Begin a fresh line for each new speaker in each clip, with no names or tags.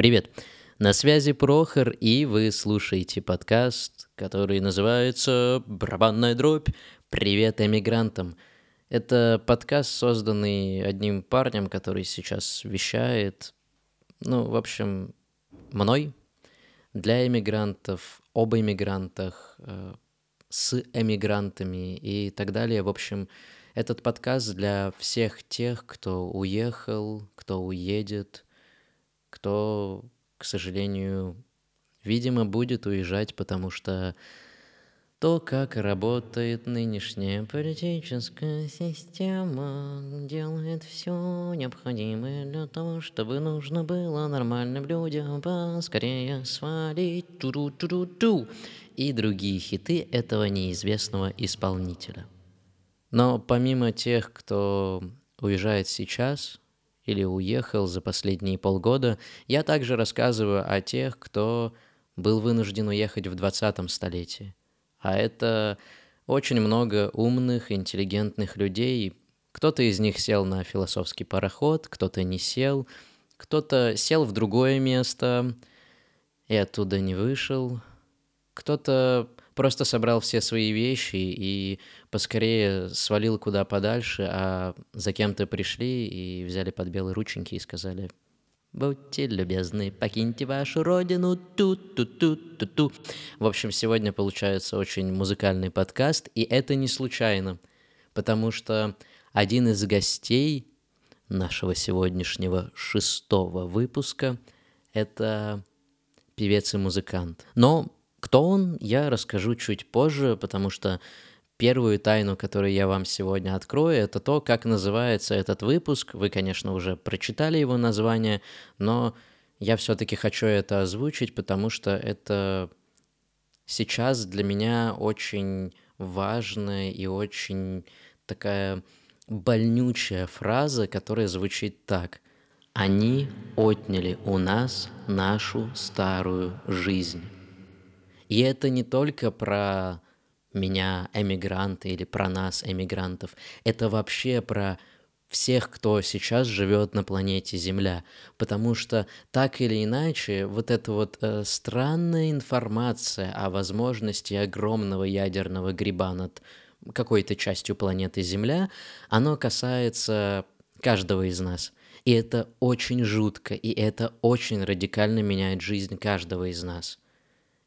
Привет! На связи Прохор, и вы слушаете подкаст, который называется «Барабанная дробь. Привет эмигрантам». Это подкаст, созданный одним парнем, который сейчас вещает, ну, в общем, мной, для эмигрантов, об эмигрантах, э, с эмигрантами и так далее. В общем, этот подкаст для всех тех, кто уехал, кто уедет, кто, к сожалению, видимо, будет уезжать, потому что то, как работает нынешняя политическая система, делает все необходимое для того, чтобы нужно было нормальным людям поскорее свалить ту -ту -ту -ту -ту, и другие хиты этого неизвестного исполнителя. Но помимо тех, кто уезжает сейчас или уехал за последние полгода, я также рассказываю о тех, кто был вынужден уехать в 20-м столетии. А это очень много умных, интеллигентных людей. Кто-то из них сел на философский пароход, кто-то не сел, кто-то сел в другое место и оттуда не вышел, кто-то просто собрал все свои вещи и поскорее свалил куда подальше, а за кем-то пришли и взяли под белые рученьки и сказали «Будьте любезны, покиньте вашу родину, ту-ту-ту-ту-ту». В общем, сегодня получается очень музыкальный подкаст, и это не случайно, потому что один из гостей нашего сегодняшнего шестого выпуска — это певец и музыкант. Но кто он, я расскажу чуть позже, потому что первую тайну, которую я вам сегодня открою, это то, как называется этот выпуск. Вы, конечно, уже прочитали его название, но я все-таки хочу это озвучить, потому что это сейчас для меня очень важная и очень такая больнючая фраза, которая звучит так. Они отняли у нас нашу старую жизнь. И это не только про меня, эмигранты, или про нас, эмигрантов. Это вообще про всех, кто сейчас живет на планете Земля. Потому что так или иначе, вот эта вот э, странная информация о возможности огромного ядерного гриба над какой-то частью планеты Земля, оно касается каждого из нас. И это очень жутко, и это очень радикально меняет жизнь каждого из нас.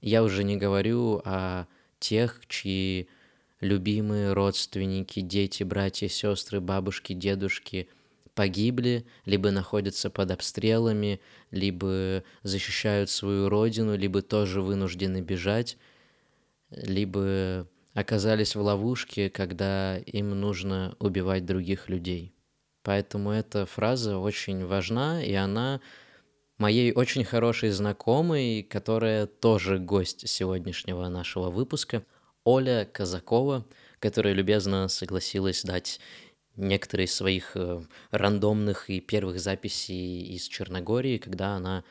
Я уже не говорю о тех, чьи любимые родственники, дети, братья, сестры, бабушки, дедушки погибли, либо находятся под обстрелами, либо защищают свою родину, либо тоже вынуждены бежать, либо оказались в ловушке, когда им нужно убивать других людей. Поэтому эта фраза очень важна, и она моей очень хорошей знакомой, которая тоже гость сегодняшнего нашего выпуска, Оля Казакова, которая любезно согласилась дать некоторые из своих э, рандомных и первых записей из Черногории, когда она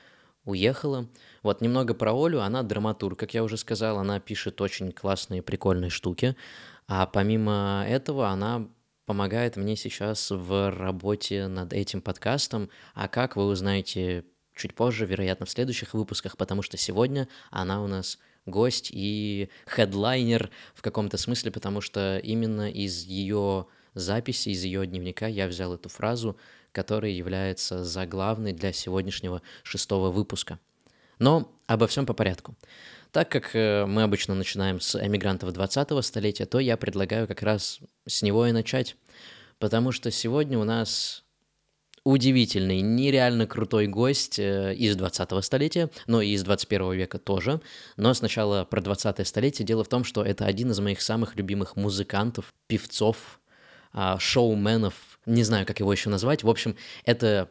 уехала. Вот немного про Олю. Она драматург, как я уже сказал. Она пишет очень классные, прикольные штуки. А помимо этого она помогает мне сейчас в работе над этим подкастом. А как вы узнаете чуть позже, вероятно, в следующих выпусках, потому что сегодня она у нас гость и хедлайнер в каком-то смысле, потому что именно из ее записи, из ее дневника я взял эту фразу, которая является заглавной для сегодняшнего шестого выпуска. Но обо всем по порядку. Так как э, мы обычно начинаем с эмигрантов 20-го столетия, то я предлагаю как раз с него и начать. Потому что сегодня у нас удивительный, нереально крутой гость э, из 20-го столетия, но и из 21 века тоже. Но сначала про 20-е столетие. Дело в том, что это один из моих самых любимых музыкантов, певцов, а, шоуменов, не знаю, как его еще назвать. В общем, это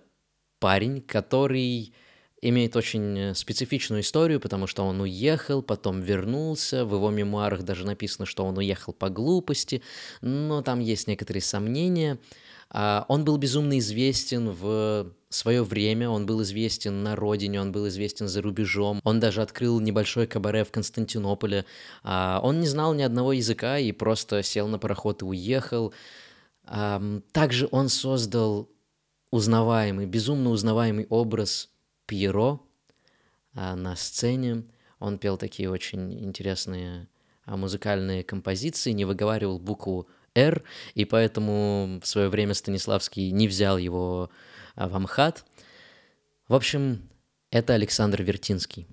парень, который имеет очень специфичную историю, потому что он уехал, потом вернулся, в его мемуарах даже написано, что он уехал по глупости, но там есть некоторые сомнения. А, он был безумно известен в свое время, он был известен на родине, он был известен за рубежом, он даже открыл небольшой кабаре в Константинополе. А, он не знал ни одного языка и просто сел на пароход и уехал. Также он создал узнаваемый, безумно узнаваемый образ Пьеро, а, на сцене. Он пел такие очень интересные музыкальные композиции, не выговаривал букву «Р», и поэтому в свое время Станиславский не взял его а, в Амхат. В общем, это Александр Вертинский.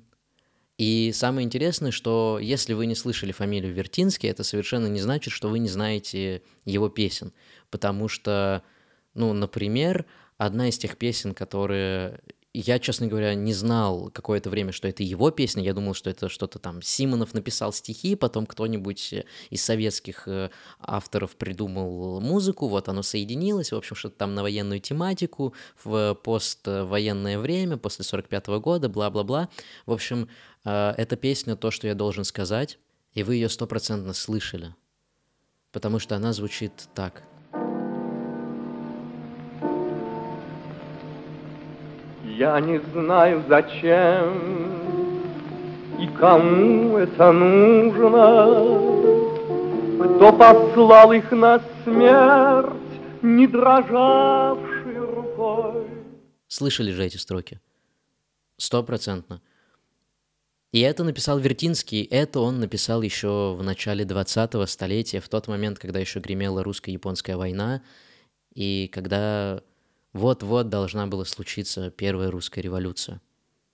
И самое интересное, что если вы не слышали фамилию Вертинский, это совершенно не значит, что вы не знаете его песен. Потому что, ну, например, одна из тех песен, которые я, честно говоря, не знал какое-то время, что это его песня. Я думал, что это что-то там Симонов написал стихи, потом кто-нибудь э, из советских э, авторов придумал музыку, вот оно соединилось, в общем, что-то там на военную тематику, в поствоенное время, после 45 -го года, бла-бла-бла. В общем, э, эта песня то, что я должен сказать, и вы ее стопроцентно слышали, потому что она звучит так –
Я не знаю, зачем и кому это нужно, Кто послал их на смерть, не дрожавшей рукой.
Слышали же эти строки? Стопроцентно. И это написал Вертинский, это он написал еще в начале 20-го столетия, в тот момент, когда еще гремела русско-японская война, и когда вот-вот должна была случиться первая русская революция.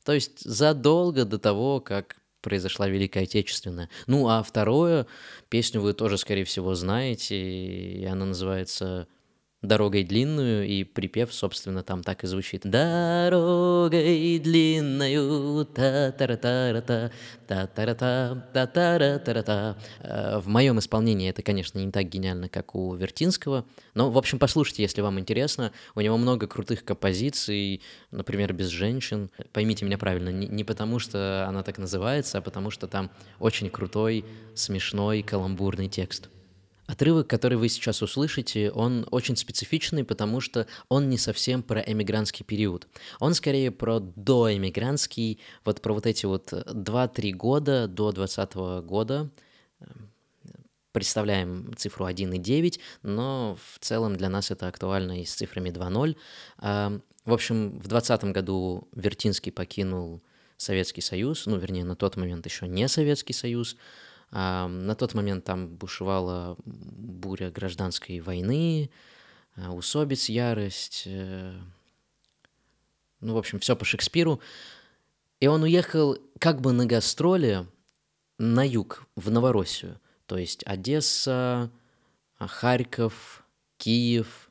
То есть задолго до того, как произошла Великая Отечественная. Ну, а второе, песню вы тоже, скорее всего, знаете, и она называется дорогой длинную, и припев, собственно, там так и звучит. Дорогой длинную, та та та та та та та та та та та В моем исполнении это, конечно, не так гениально, как у Вертинского, но, в общем, послушайте, если вам интересно. У него много крутых композиций, например, «Без женщин». Поймите меня правильно, не потому что она так называется, а потому что там очень крутой, смешной, каламбурный текст. Отрывок, который вы сейчас услышите, он очень специфичный, потому что он не совсем про эмигрантский период. Он скорее про доэмигрантский, вот про вот эти вот 2-3 года до 20 года. Представляем цифру 1,9, но в целом для нас это актуально и с цифрами 2.0. А, в общем, в 2020 году Вертинский покинул Советский Союз, ну, вернее, на тот момент еще не Советский Союз, на тот момент там бушевала буря гражданской войны, а, усобиц ярость, э, ну, в общем, все по Шекспиру. И он уехал как бы на гастроли на юг, в Новороссию. То есть Одесса, а, Харьков, Киев.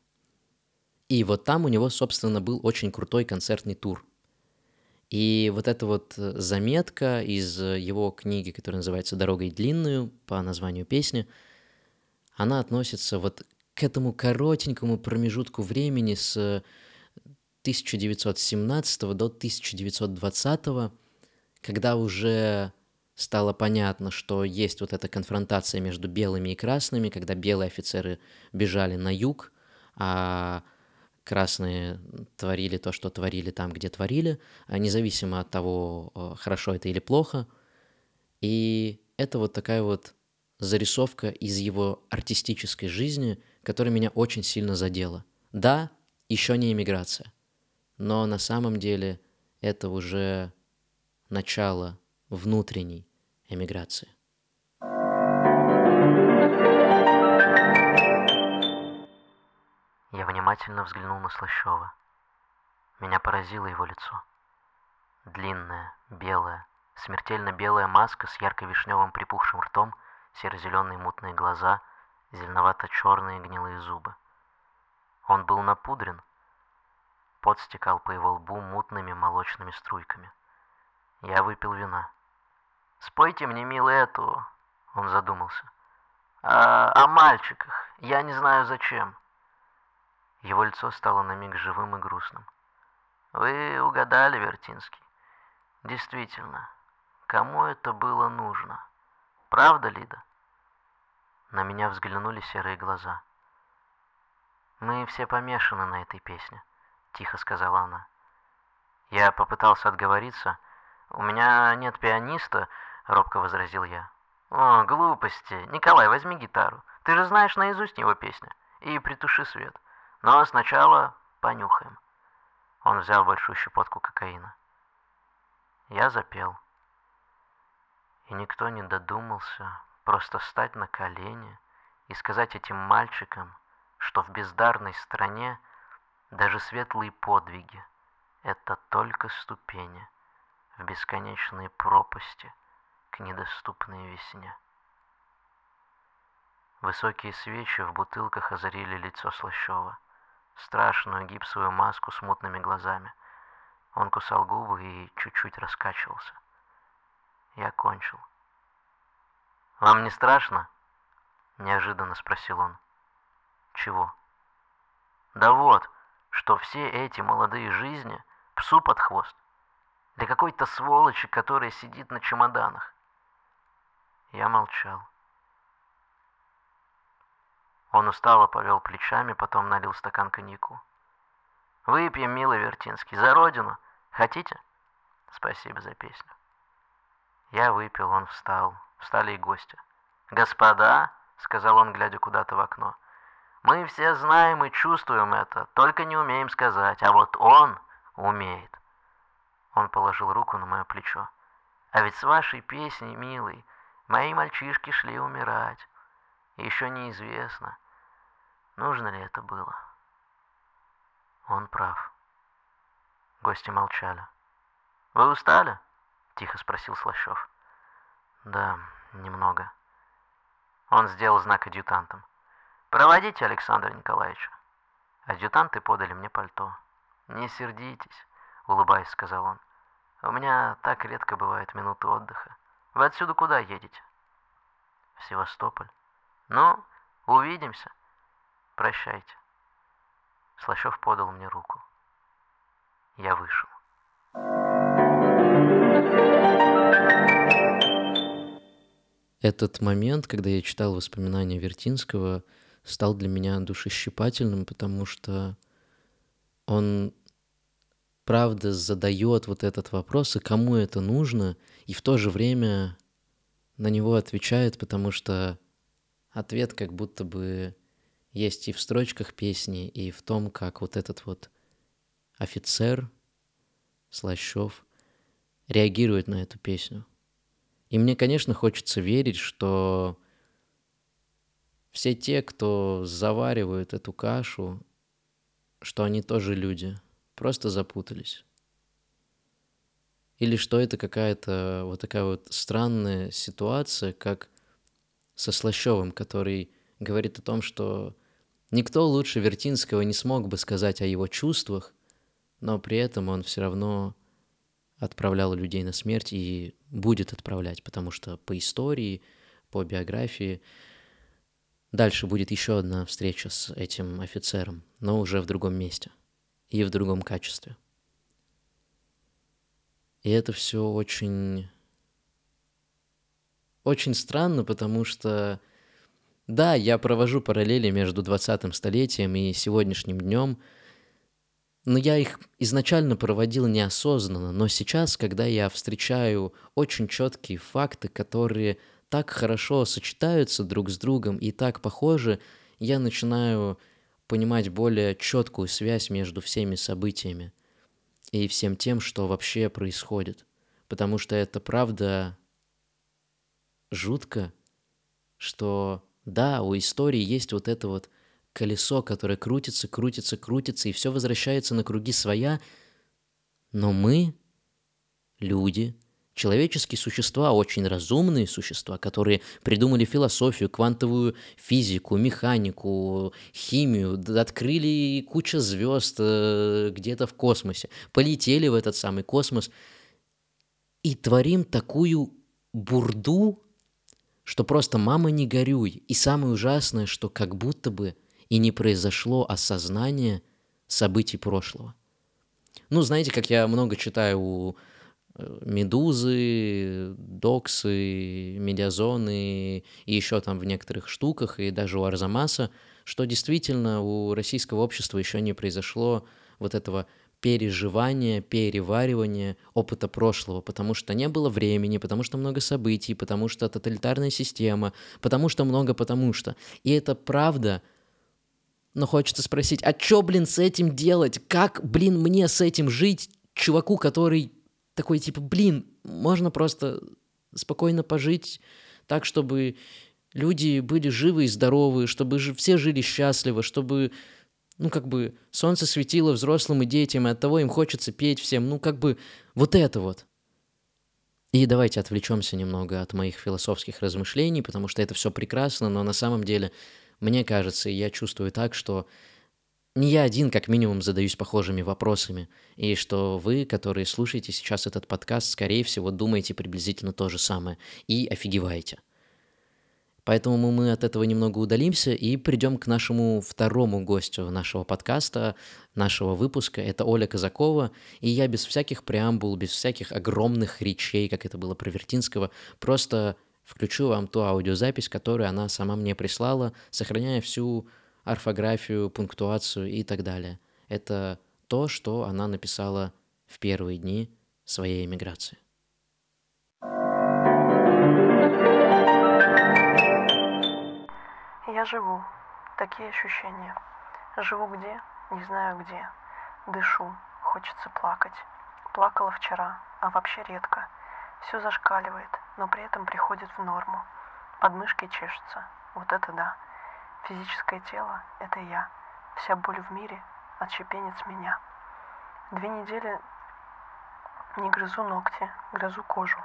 И вот там у него, собственно, был очень крутой концертный тур – и вот эта вот э, заметка из э, его книги, которая называется «Дорогой длинную» по названию песни, она относится вот к этому коротенькому промежутку времени с 1917 до 1920, когда уже стало понятно, что есть вот эта конфронтация между белыми и красными, когда белые офицеры бежали на юг, а красные творили то, что творили там, где творили, а независимо от того, э, хорошо это или плохо. И это вот такая вот зарисовка из его артистической жизни, которая меня очень сильно задела. Да, еще не иммиграция, но на самом деле это уже начало внутренней эмиграции.
Я внимательно взглянул на Слащева. Меня поразило его лицо. Длинная, белая, смертельно белая маска с ярко-вишневым припухшим ртом, серо-зеленые мутные глаза, зеленовато-черные гнилые зубы. Он был напудрен. Пот стекал по его лбу мутными молочными струйками. Я выпил вина. «Спойте мне, милый, эту...» Он задумался. «А, «О мальчиках. Я не знаю, зачем». Его лицо стало на миг живым и грустным. «Вы угадали, Вертинский. Действительно, кому это было нужно? Правда, Лида?» На меня взглянули серые глаза. «Мы все помешаны на этой песне», — тихо сказала она. Я попытался отговориться. «У меня нет пианиста», — робко возразил я. «О, глупости! Николай, возьми гитару. Ты же знаешь наизусть его песни. И притуши свет». Но сначала понюхаем. Он взял большую щепотку кокаина. Я запел. И никто не додумался просто встать на колени и сказать этим мальчикам, что в бездарной стране даже светлые подвиги — это только ступени в бесконечные пропасти к недоступной весне. Высокие свечи в бутылках озарили лицо Слащева, страшную гипсовую маску с мутными глазами. Он кусал губы и чуть-чуть раскачивался. Я кончил. «Вам не страшно?» — неожиданно спросил он. «Чего?» «Да вот, что все эти молодые жизни псу под хвост. Для какой-то сволочи, которая сидит на чемоданах». Я молчал. Он устало повел плечами, потом налил стакан коньяку. «Выпьем, милый Вертинский, за родину. Хотите?» «Спасибо за песню». Я выпил, он встал. Встали и гости. «Господа», — сказал он, глядя куда-то в окно, — «мы все знаем и чувствуем это, только не умеем сказать, а вот он умеет». Он положил руку на мое плечо. «А ведь с вашей песней, милый, мои мальчишки шли умирать. Еще неизвестно, нужно ли это было». Он прав. Гости молчали. «Вы устали?» — тихо спросил Слащев. «Да, немного». Он сделал знак адъютантам. «Проводите Александра Николаевича». Адъютанты подали мне пальто. «Не сердитесь», — улыбаясь, сказал он. «У меня так редко бывают минуты отдыха. Вы отсюда куда едете?» «В Севастополь». «Ну, увидимся. Прощайте». Слащев подал мне руку. Я вышел.
Этот момент, когда я читал воспоминания Вертинского, стал для меня душещипательным, потому что он правда задает вот этот вопрос, и кому это нужно, и в то же время на него отвечает, потому что ответ как будто бы есть и в строчках песни, и в том, как вот этот вот офицер Слащев реагирует на эту песню. И мне, конечно, хочется верить, что все те, кто заваривают эту кашу, что они тоже люди, просто запутались. Или что это какая-то вот такая вот странная ситуация, как со Слащевым, который говорит о том, что никто лучше Вертинского не смог бы сказать о его чувствах, но при этом он все равно отправлял людей на смерть и будет отправлять, потому что по истории, по биографии дальше будет еще одна встреча с этим офицером, но уже в другом месте и в другом качестве. И это все очень... Очень странно, потому что, да, я провожу параллели между 20-м столетием и сегодняшним днем – но я их изначально проводил неосознанно, но сейчас, когда я встречаю очень четкие факты, которые так хорошо сочетаются друг с другом и так похожи, я начинаю понимать более четкую связь между всеми событиями и всем тем, что вообще происходит. Потому что это правда жутко, что да, у истории есть вот это вот колесо, которое крутится, крутится, крутится, и все возвращается на круги своя. Но мы, люди, человеческие существа, очень разумные существа, которые придумали философию, квантовую физику, механику, химию, открыли кучу звезд э, где-то в космосе, полетели в этот самый космос и творим такую бурду, что просто мама не горюй. И самое ужасное, что как будто бы и не произошло осознание событий прошлого. Ну, знаете, как я много читаю у э, Медузы, Доксы, Медиазоны и еще там в некоторых штуках, и даже у Арзамаса, что действительно у российского общества еще не произошло вот этого переживания, переваривания опыта прошлого, потому что не было времени, потому что много событий, потому что тоталитарная система, потому что много потому что. И это правда – но хочется спросить, а чё, блин, с этим делать? Как, блин, мне с этим жить, чуваку, который такой типа, блин, можно просто спокойно пожить так, чтобы люди были живы и здоровы, чтобы все жили счастливо, чтобы, ну, как бы, солнце светило взрослым и детям, и от того им хочется петь всем, ну, как бы, вот это вот. И давайте отвлечемся немного от моих философских размышлений, потому что это все прекрасно, но на самом деле мне кажется, и я чувствую так, что не я один, как минимум, задаюсь похожими вопросами, и что вы, которые слушаете сейчас этот подкаст, скорее всего, думаете приблизительно то же самое и офигеваете – Поэтому мы от этого немного удалимся и придем к нашему второму гостю нашего подкаста, нашего выпуска. Это Оля Казакова. И я без всяких преамбул, без всяких огромных речей, как это было про Вертинского, просто включу вам ту аудиозапись, которую она сама мне прислала, сохраняя всю орфографию, пунктуацию и так далее. Это то, что она написала в первые дни своей эмиграции.
Я живу. Такие ощущения. Живу где? Не знаю где. Дышу. Хочется плакать. Плакала вчера, а вообще редко. Все зашкаливает, но при этом приходит в норму. Подмышки чешутся. Вот это да. Физическое тело – это я. Вся боль в мире – отщепенец меня. Две недели не грызу ногти, грызу кожу.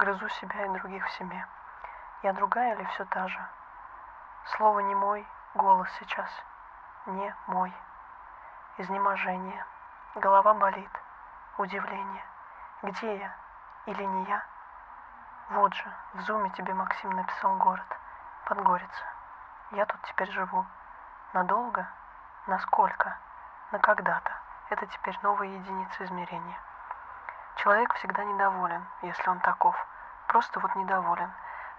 Грызу себя и других в себе. Я другая или все та же? Слово не мой, голос сейчас не мой. Изнеможение, голова болит, удивление. Где я или не я? Вот же, в зуме тебе Максим написал город, Подгорица. Я тут теперь живу. Надолго? Насколько? На когда-то. Это теперь новая единица измерения. Человек всегда недоволен, если он таков. Просто вот недоволен.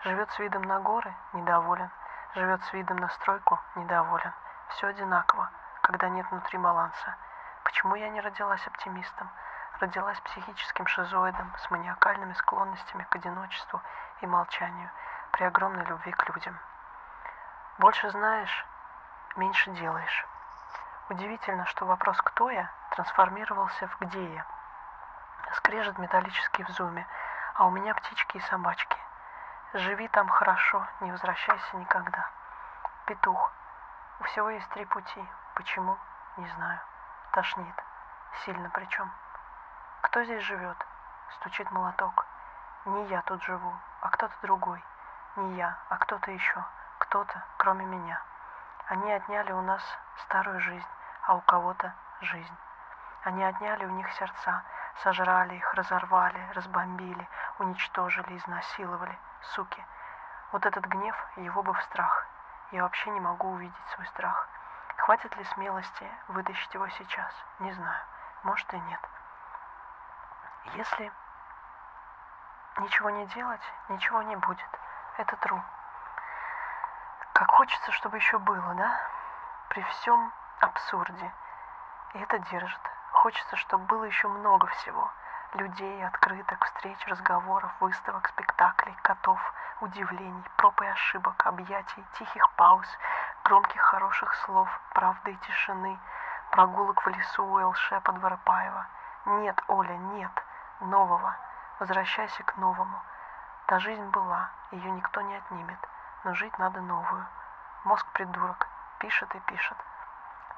Живет с видом на горы – недоволен. Живет с видом на стройку, недоволен. Все одинаково, когда нет внутри баланса. Почему я не родилась оптимистом? Родилась психическим шизоидом с маниакальными склонностями к одиночеству и молчанию при огромной любви к людям. Больше знаешь, меньше делаешь. Удивительно, что вопрос «кто я» трансформировался в «где я». Скрежет металлический в зуме, а у меня птички и собачки. Живи там хорошо, не возвращайся никогда. Петух. У всего есть три пути. Почему? Не знаю. Тошнит. Сильно причем. Кто здесь живет? Стучит молоток. Не я тут живу, а кто-то другой. Не я, а кто-то еще. Кто-то, кроме меня. Они отняли у нас старую жизнь, а у кого-то жизнь. Они отняли у них сердца, сожрали их, разорвали, разбомбили, уничтожили, изнасиловали – суки. Вот этот гнев, его бы в страх. Я вообще не могу увидеть свой страх. Хватит ли смелости вытащить его сейчас? Не знаю. Может и нет. Если ничего не делать, ничего не будет. Это true. Как хочется, чтобы еще было, да? При всем абсурде. И это держит. Хочется, чтобы было еще много всего людей, открыток, встреч, разговоров, выставок, спектаклей, котов, удивлений, проб и ошибок, объятий, тихих пауз, громких хороших слов, правды и тишины, прогулок в лесу у Элше под Воропаева. Нет, Оля, нет, нового. Возвращайся к новому. Та жизнь была, ее никто не отнимет, но жить надо новую. Мозг придурок, пишет и пишет.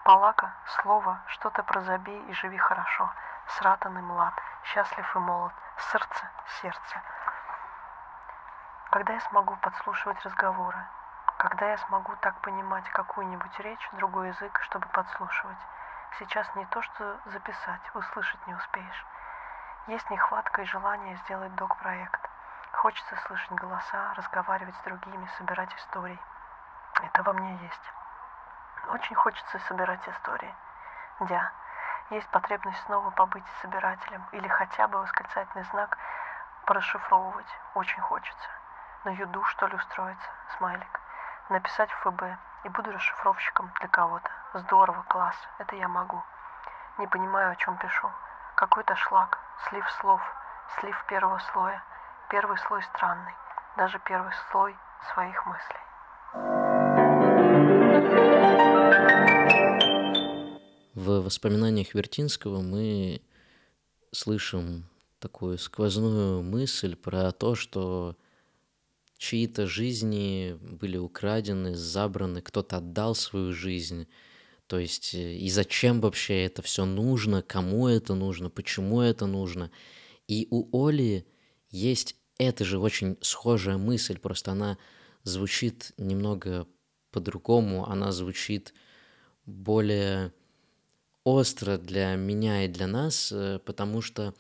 Палака, слово, что-то про забей и живи хорошо. Сратан и млад, счастлив и молод, сердце, сердце. Когда я смогу подслушивать разговоры? Когда я смогу так понимать какую-нибудь речь, другой язык, чтобы подслушивать? Сейчас не то, что записать, услышать не успеешь. Есть нехватка и желание сделать док-проект. Хочется слышать голоса, разговаривать с другими, собирать истории. Это во мне есть. Очень хочется собирать истории. Дя, есть потребность снова побыть собирателем или хотя бы восклицательный знак порасшифровывать. Очень хочется. На юду, что ли, устроиться? Смайлик. Написать в ФБ и буду расшифровщиком для кого-то. Здорово, класс. Это я могу. Не понимаю, о чем пишу. Какой-то шлак, слив слов, слив первого слоя. Первый слой странный. Даже первый слой своих мыслей.
Воспоминаниях Вертинского мы слышим такую сквозную мысль про то, что чьи-то жизни были украдены, забраны, кто-то отдал свою жизнь. То есть э, и зачем вообще это все нужно, кому это нужно, почему это нужно. И у Оли есть эта же очень схожая мысль, просто она звучит немного по-другому, она звучит более остро для меня и для нас, э, потому что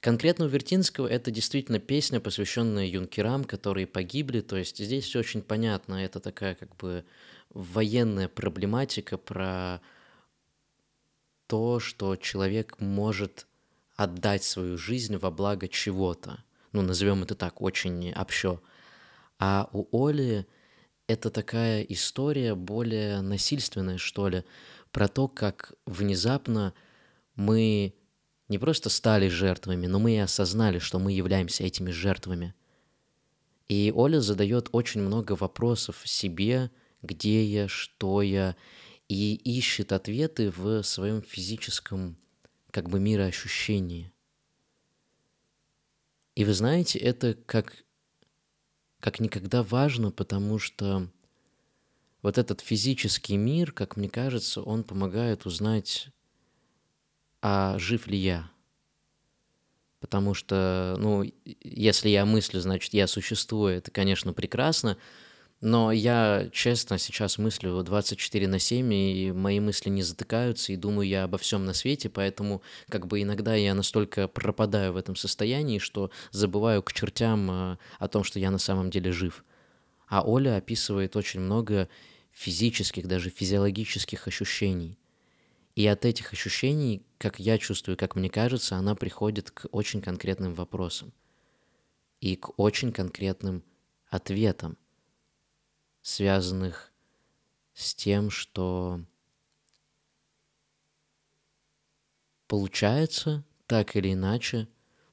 конкретно у Вертинского это действительно песня, посвященная юнкерам, которые погибли, то есть здесь все очень понятно, это такая как бы военная проблематика про то, что человек может отдать свою жизнь во благо чего-то. Ну, назовем это так, очень общо. А у Оли это такая история более насильственная, что ли, про то, как внезапно мы не просто стали жертвами, но мы и осознали, что мы являемся этими жертвами. И Оля задает очень много вопросов себе, где я, что я, и ищет ответы в своем физическом как бы мироощущении. И вы знаете, это как, как никогда важно, потому что вот этот физический мир, как мне кажется, он помогает узнать, а жив ли я. Потому что, ну, если я мыслю, значит, я существую, это, конечно, прекрасно, но я, честно, сейчас мыслю 24 на 7, и мои мысли не затыкаются, и думаю я обо всем на свете, поэтому как бы иногда я настолько пропадаю в этом состоянии, что забываю к чертям э, о том, что я на самом деле жив. А Оля описывает очень много физических, даже физиологических ощущений. И от этих ощущений, как я чувствую, как мне кажется, она приходит к очень конкретным вопросам и к очень конкретным ответам – связанных с тем, что получается так или иначе,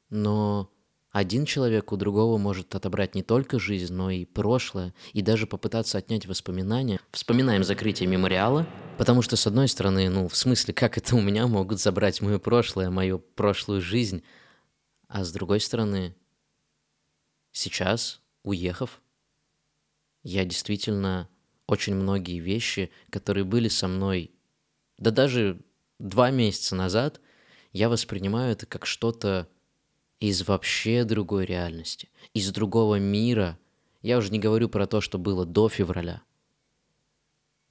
но один человек у другого может отобрать не только жизнь, но и прошлое, и даже попытаться отнять воспоминания. Вспоминаем закрытие мемориала, потому что, с одной стороны, ну, в смысле, как это у меня могут забрать мое прошлое, мою прошлую жизнь, а с другой стороны, сейчас, уехав, я действительно очень многие вещи, которые были со мной, да даже два месяца назад, я воспринимаю это как что-то из вообще другой реальности, из другого мира. Я уже не говорю про то, что было до февраля.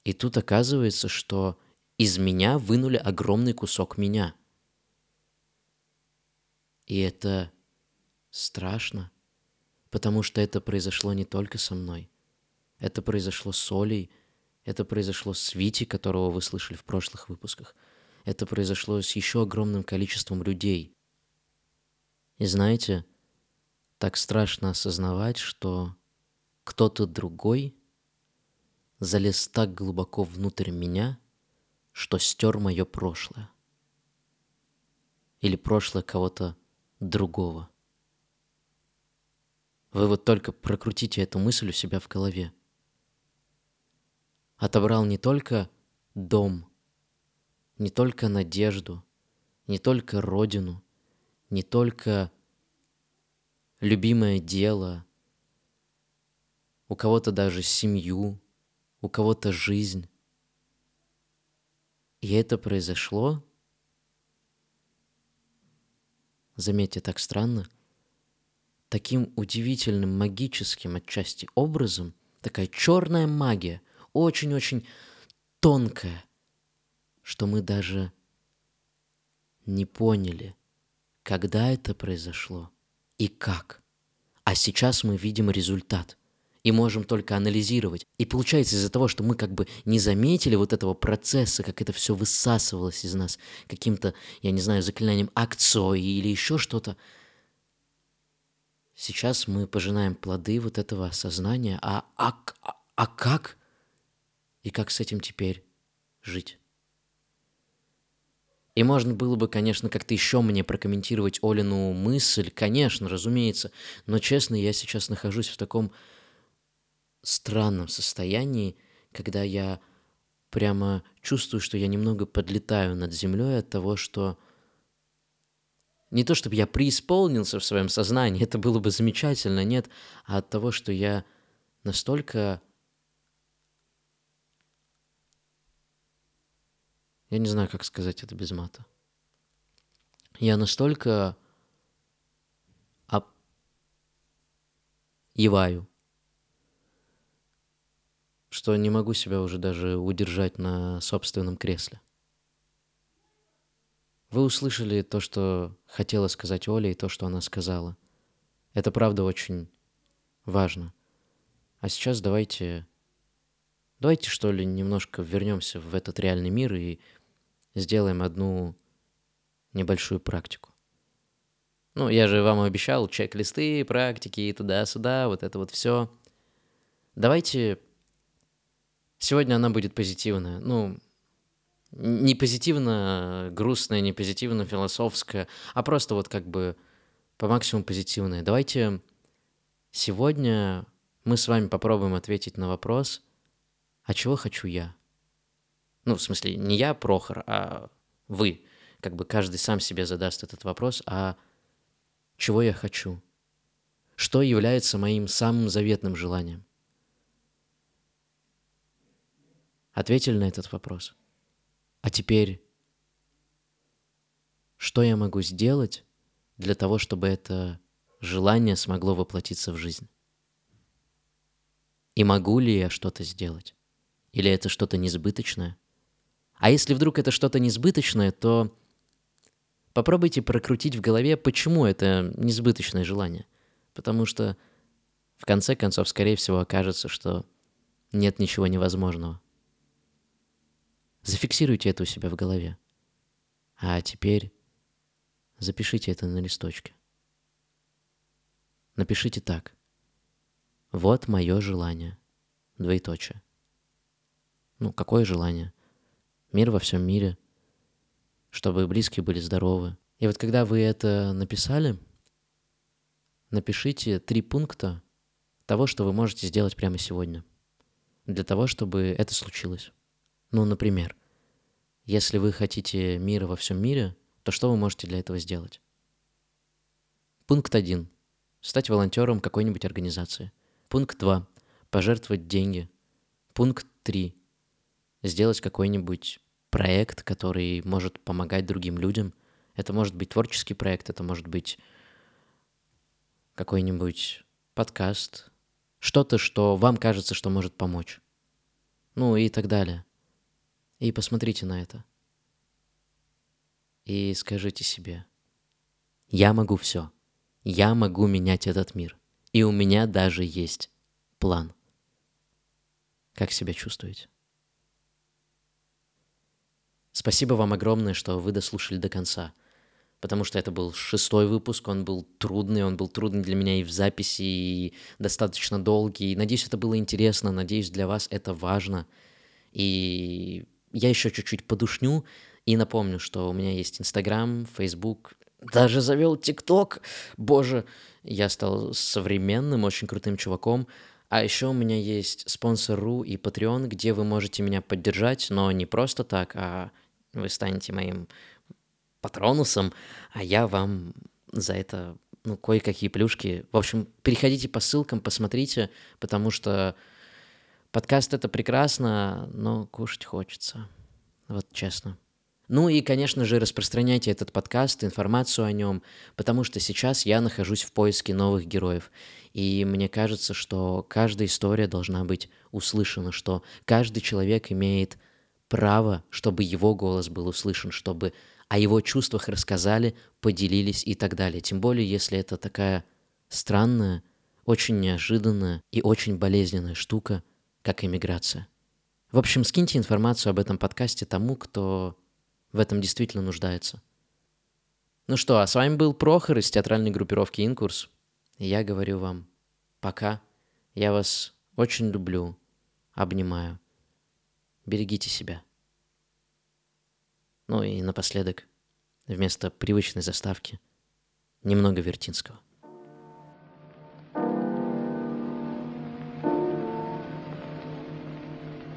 И тут оказывается, что из меня вынули огромный кусок меня. И это страшно, потому что это произошло не только со мной – это произошло с Олей, это произошло с Вити, которого вы слышали в прошлых выпусках. Это произошло с еще огромным количеством людей. И знаете, так страшно осознавать, что кто-то другой залез так глубоко внутрь меня, что стер мое прошлое. Или прошлое кого-то другого. Вы вот только прокрутите эту мысль у себя в голове отобрал не только дом, не только надежду, не только родину, не только любимое дело, у кого-то даже семью, у кого-то жизнь. И это произошло, заметьте, так странно, таким удивительным магическим отчасти образом, такая черная магия, очень-очень тонкое, что мы даже не поняли, когда это произошло и как. А сейчас мы видим результат и можем только анализировать. И получается из-за того, что мы как бы не заметили вот этого процесса, как это все высасывалось из нас каким-то, я не знаю, заклинанием акцией или еще что-то, сейчас мы пожинаем плоды вот этого осознания. А, а, а, а как? И как с этим теперь жить? И можно было бы, конечно, как-то еще мне прокомментировать Олину мысль, конечно, разумеется, но честно, я сейчас нахожусь в таком странном состоянии, когда я прямо чувствую, что я немного подлетаю над землей от того, что Не то, чтобы я преисполнился в своем сознании, это было бы замечательно, нет, а от того, что я настолько... Я не знаю, как сказать это без мата. Я настолько еваю, что не могу себя уже даже удержать на собственном кресле. Вы услышали то, что хотела сказать Оля, и то, что она сказала. Это правда очень важно. А сейчас давайте... Давайте, что ли, немножко вернемся в этот реальный мир и сделаем одну небольшую практику. Ну, я же вам обещал чек-листы, практики, туда-сюда, вот это вот все. Давайте... Сегодня она будет позитивная. Ну, не позитивно грустная, не позитивно философская, а просто вот как бы по максимуму позитивная. Давайте сегодня мы с вами попробуем ответить на вопрос, а чего хочу я? Ну, в смысле, не я, Прохор, а вы. Как бы каждый сам себе задаст этот вопрос, а чего я хочу? Что является моим самым заветным желанием? Ответили на этот вопрос. А теперь, что я могу сделать для того, чтобы это желание смогло воплотиться в жизнь? И могу ли я что-то сделать? Или это что-то несбыточное? А если вдруг это что-то несбыточное, то попробуйте прокрутить в голове, почему это несбыточное желание. Потому что в конце концов, скорее всего, окажется, что нет ничего невозможного. Зафиксируйте это у себя в голове. А теперь запишите это на листочке. Напишите так. Вот мое желание. Двоеточие. Ну, какое желание? Мир во всем мире. Чтобы близкие были здоровы. И вот когда вы это написали, напишите три пункта того, что вы можете сделать прямо сегодня. Для того, чтобы это случилось. Ну, например, если вы хотите мира во всем мире, то что вы можете для этого сделать? Пункт 1. Стать волонтером какой-нибудь организации. Пункт 2. Пожертвовать деньги. Пункт 3. Сделать какой-нибудь проект, который может помогать другим людям. Это может быть творческий проект, это может быть какой-нибудь подкаст, что-то, что вам кажется, что может помочь. Ну и так далее. И посмотрите на это. И скажите себе, я могу все. Я могу менять этот мир. И у меня даже есть план. Как себя чувствуете? Спасибо вам огромное, что вы дослушали до конца. Потому что это был шестой выпуск, он был трудный, он был трудный для меня и в записи, и достаточно долгий. Надеюсь, это было интересно, надеюсь, для вас это важно. И я еще чуть-чуть подушню и напомню, что у меня есть Инстаграм, Фейсбук, даже завел ТикТок. Боже, я стал современным, очень крутым чуваком. А еще у меня есть спонсор.ру и Patreon, где вы можете меня поддержать, но не просто так, а вы станете моим патронусом, а я вам за это ну, кое-какие плюшки. В общем, переходите по ссылкам, посмотрите, потому что Подкаст это прекрасно, но кушать хочется. Вот честно. Ну и, конечно же, распространяйте этот подкаст, информацию о нем, потому что сейчас я нахожусь в поиске новых героев. И мне кажется, что каждая история должна быть услышана, что каждый человек имеет право, чтобы его голос был услышан, чтобы о его чувствах рассказали, поделились и так далее. Тем более, если это такая странная, очень неожиданная и очень болезненная штука – как иммиграция. В общем, скиньте информацию об этом подкасте тому, кто в этом действительно нуждается. Ну что, а с вами был Прохор из театральной группировки «Инкурс». Я говорю вам пока. Я вас очень люблю, обнимаю. Берегите себя. Ну и напоследок, вместо привычной заставки, немного Вертинского.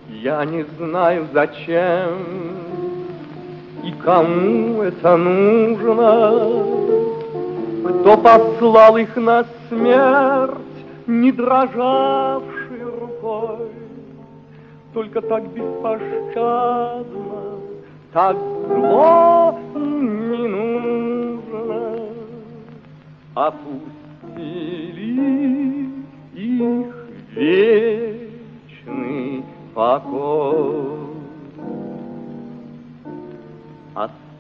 Я не знаю зачем и кому это нужно, Кто послал их на смерть, не рукой, Только так беспощадно, так зло не нужно, Опустили их вечный покой.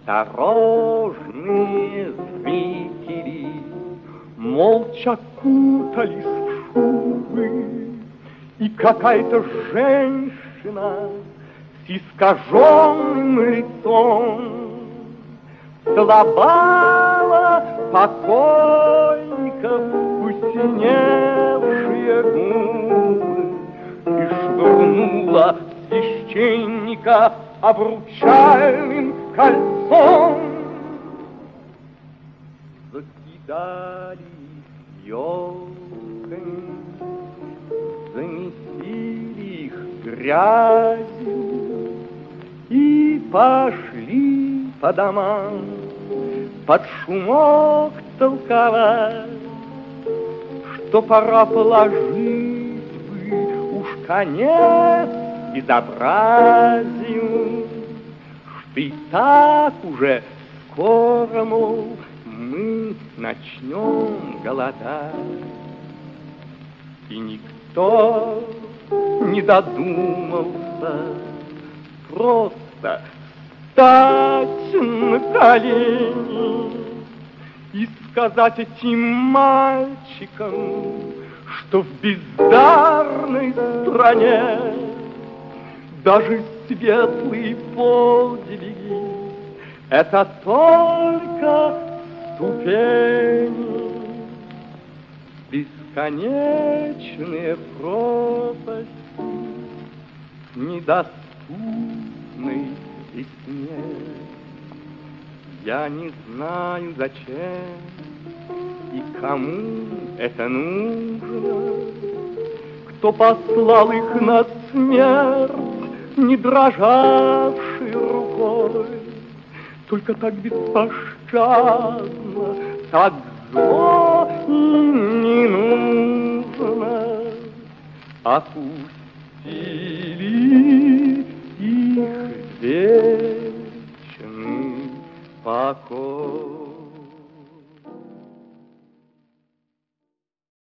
Осторожные зрители Молча кутались в шубы, И какая-то женщина С искаженным лицом Целовала покойника в посиневшие губы И швырнула священника обручальным кольцом. Закидали елками, грязью и пошли по домам под шумок толковать, что пора положить бы уж конец безобразию, что и так уже скоро, мол, мы начнем голодать. И никто не додумался. Просто встать на колени и сказать этим мальчикам, что в бездарной стране даже светлые подвиги — это только ступени, бесконечные пропасти, недоступной весне. Я не знаю, зачем и кому это нужно, кто послал их на смерть, не дрожавший рукой, только так беспощадно, так зло. и не нужно. Опустили их вечный покой.